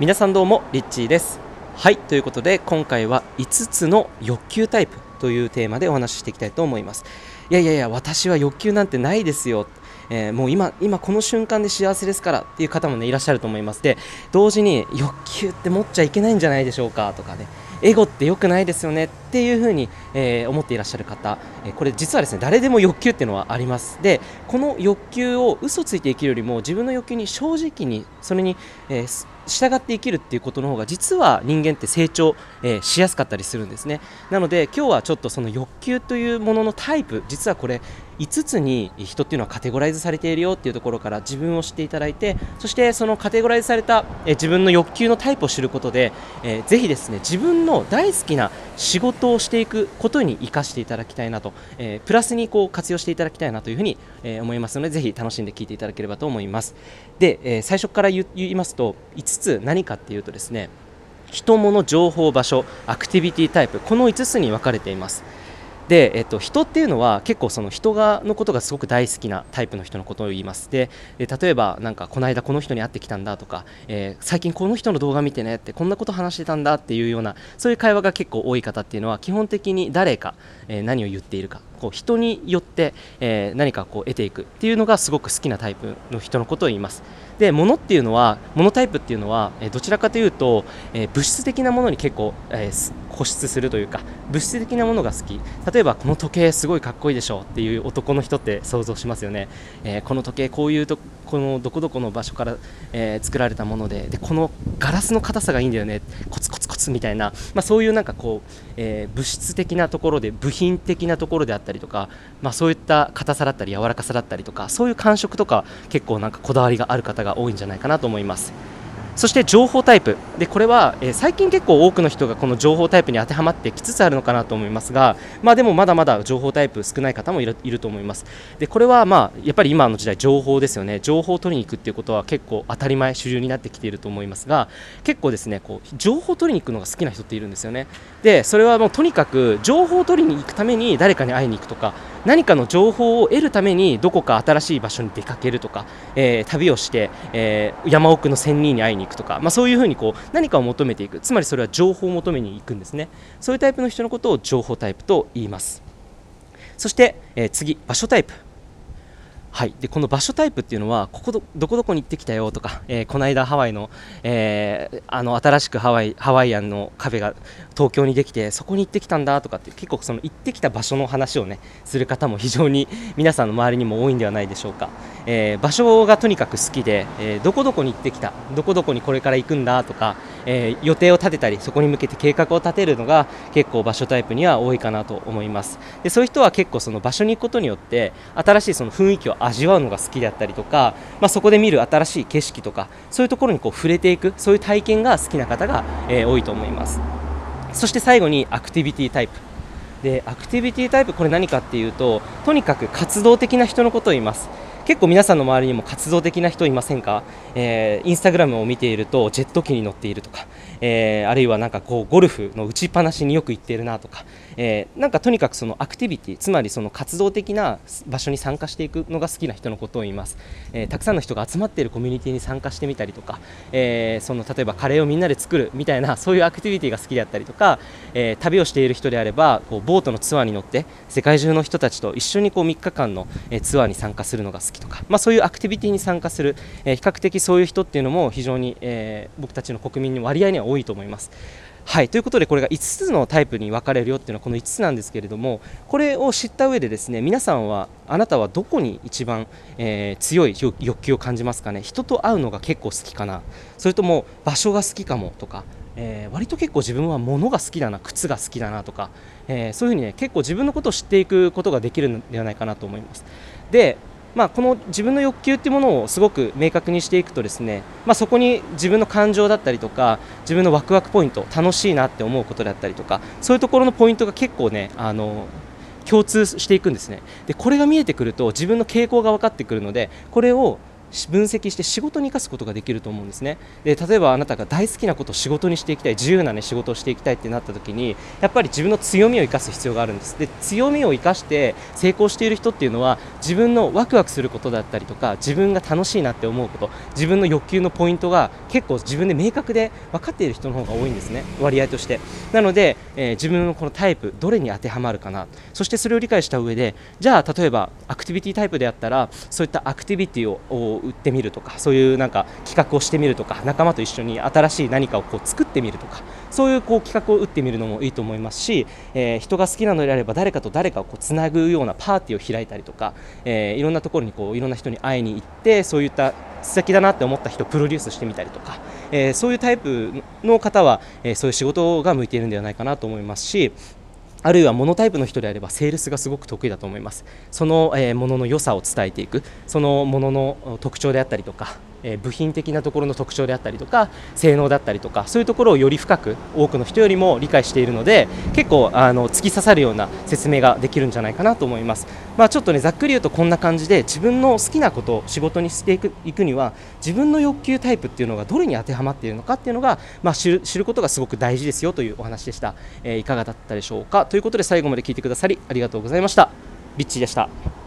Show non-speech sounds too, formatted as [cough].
皆さんどうもリッチーです。はいということで今回は5つの欲求タイプというテーマでお話ししていきたいと思います。いやいやいや私は欲求なんてないですよ。えー、もう今今この瞬間で幸せですからっていう方もねいらっしゃると思います。で同時に欲求って持っちゃいけないんじゃないでしょうかとかね。エゴって良くないですよねっていうふうに、えー、思っていらっしゃる方、え、これ実はですね誰でも欲求っていうのはあります。でこの欲求を嘘ついて生きるよりも自分の欲求に正直にそれに、えー、従って生きるっていうことの方が実は人間って成長、えー、しやすかったりするんですね。なので今日はちょっとその欲求というもののタイプ実はこれ5つに人っていうのはカテゴライズされているよっていうところから自分を知っていただいてそしてそのカテゴライズされた、え自分の欲求のタイプを知ることで、えー、ぜひですね自分の大好きな仕事をしていくことに生かしていただきたいなと、えー、プラスにこう活用していただきたいなというふうに、えー、思いますのでぜひ楽しんで聞いていただければと思います。で、え最初から言いますと5つ何かっていうとですね人物情報場所アクティビティタイプこの5つに分かれています。で、えっと、人っていうのは結構その人がのことがすごく大好きなタイプの人のことを言います。で例えばなんかこの間この人に会ってきたんだとか、えー、最近この人の動画見てねってこんなこと話してたんだっていうようなそういう会話が結構多い方っていうのは基本的に誰か、えー、何を言っているか。こう人によって、えー、何かこう得ていくっていうのがすごく好きなタイプの人のことを言います。で物っていうのは物タイプっていうのは、えどちらかというと、え物質的なものに結構、え固執するというか物質的なものが好き。例えばこの時計すごいかっこいいでしょっていう男の人って想像しますよね、えー、この時計こういうとこのどこどこの場所から、えー、作られたものででこのガラスの硬さがいいんだよね。コツコツ骨みたいな、まあ、そういうなんかこう、えー、物質的なところで部品的なところであったりとか、まあ、そういった硬さだったり柔らかさだったりとかそういう感触とか結構なんかこだわりがある方が多いんじゃないかなと思います。そして情報タイプ。でこれは、え、最近結構多くの人がこの情報タイプに当てはまってきつつあるのかなと思いますが、まあ、でもまだまだ情報タイプ少ない方もいるいると思います。でこれはまあやっぱり今の時代情報ですよね。情報を取りに行くっていうことは結構当たり前主流になってきていると思いますが結構ですねこう情報を取りに行くのが好きな人っているんですよね。でそれはもうとにかく情報を取りに行くために誰かに会いに行くとか何かの情報を得るためにどこか新しい場所に出かけるとか、えー、旅をして、えー、山奥の仙人に会いに行くとか、まあ、そういうふうにこう何かを求めていく。つまりそれは情報を求めに行くんですね。そういうタイプの人のことを情報タイプと言います。そして、えー、次場所タイプ。はい、でこの場所タイプっていうのはここどどこどこに行ってきたよとか、えー、この間ハワイの,、えー、あの新しくハワイハワイアンのカフェが東京にできてそこに行ってきたんだとかって結構その行ってきた場所の話をねする方も非常に皆さんの周りにも多いんではないでしょうか、えー、場所がとにかく好きで、えどこどこに行ってきたどこどこにこれから行くんだとか、え予定を立てたりそこに向けて計画を立てるのが結構場所タイプには多いかなと思います。でそういう人は結構その場所に行くことによって新しいその雰囲気を味わうのが好きであったりとか、まあ、そこで見る新しい景色とかそういうところにこう触れていくそういう体験が好きな方が、えー、多いと思います。そして最後にアクティビティタイプでアクティビティタイプこれ何かっていうととにかく活動的な人のことを言います。結構皆さんの周りにも活動的な人いませんか、えー、インスタグラムを見ているとジェット機に乗っているとか、えー、あるいはなんかこうゴルフの打ちっぱなしによく行っているなとか、えー、なんかとにかくそのアクティビティつまりその活動的な場所に参加していくのが好きな人のことを言います、えー、たくさんの人が集まっているコミュニティに参加してみたりとか、えー、その例えばカレーをみんなで作るみたいな [laughs] そういうアクティビティが好きであったりとか、え、旅をしている人であればこうボートのツアーに乗って世界中の人たちと一緒にこう3日間の、えツアーに参加するのが好きとか、まあ、そういうアクティビティに参加する、え比較的そういう人っていうのも非常に、え僕たちの国民の割合には多いと思います。はいということでこれが5つのタイプに分かれるよっていうのはこの5つなんですけれどもこれを知った上でですね皆さんはあなたはどこに一番、えー、強い欲求を感じますかね？人と会うのが結構好きかな？それとも場所が好きかもとか、えー、割と結構自分は物が好きだな靴が好きだなとか、えー、そういうふうにね結構自分のことを知っていくことができるのではないかなと思います。でまあ、この自分の欲求っていうものをすごく明確にしていくとですね、まあ、そこに自分の感情だったりとか自分のワクワクポイント楽しいなって思うことだったりとかそういうところのポイントが結構ねあの共通していくんですね。でこれが見えてくると自分の傾向が分かってくるのでこれを分析して仕事に生かすことができると思うんですね。で例えばあなたが大好きなことを仕事にしていきたい自由な、ね、仕事をしていきたいってなった時にやっぱり自分の強みを生かす必要があるんです。で強みを生かして成功している人っていうのは自分のワクワクすることだったりとか自分が楽しいなって思うこと自分の欲求のポイントが結構自分で明確で分かっている人の方が多いんですね。割合として。なので、えー、自分のこのタイプどれに当てはまるかな。そしてそれを理解した上でじゃあ例えばアクティビティタイプであったらそういったアクティビティを売ってみるとかそういうなんか企画をしてみるとか仲間と一緒に新しい何かをこう作ってみるとかそういうこう企画を打ってみるのもいいと思いますし、えー、人が好きなのであれば誰かと誰かをこうつなぐようなパーティーを開いたりとか、えー、いろんなところにこういろんな人に会いに行ってそういった素敵だなって思った人をプロデュースしてみたりとか、えー、そういうタイプの方は、え、そういう仕事が向いているんではないかなと思いますしあるいはモノタイプの人であればセールスがすごく得意だと思います。その、えー、ものの良さを伝えていく。そのものの特徴であったりとかえ部品的なところの特徴であったりとか性能だったりとかそういうところをより深く多くの人よりも理解しているので結構あの突き刺さるような説明ができるんじゃないかなと思います、まあ、ちょっとねざっくり言うとこんな感じで自分の好きなことを仕事にしていくいくには自分の欲求タイプっていうのがどれに当てはまっているのかっていうのが、まあ、知る知ることがすごく大事ですよというお話でした、えー、いかがだったでしょうか？ということで最後まで聞いてくださりありがとうございました。リッチーでした。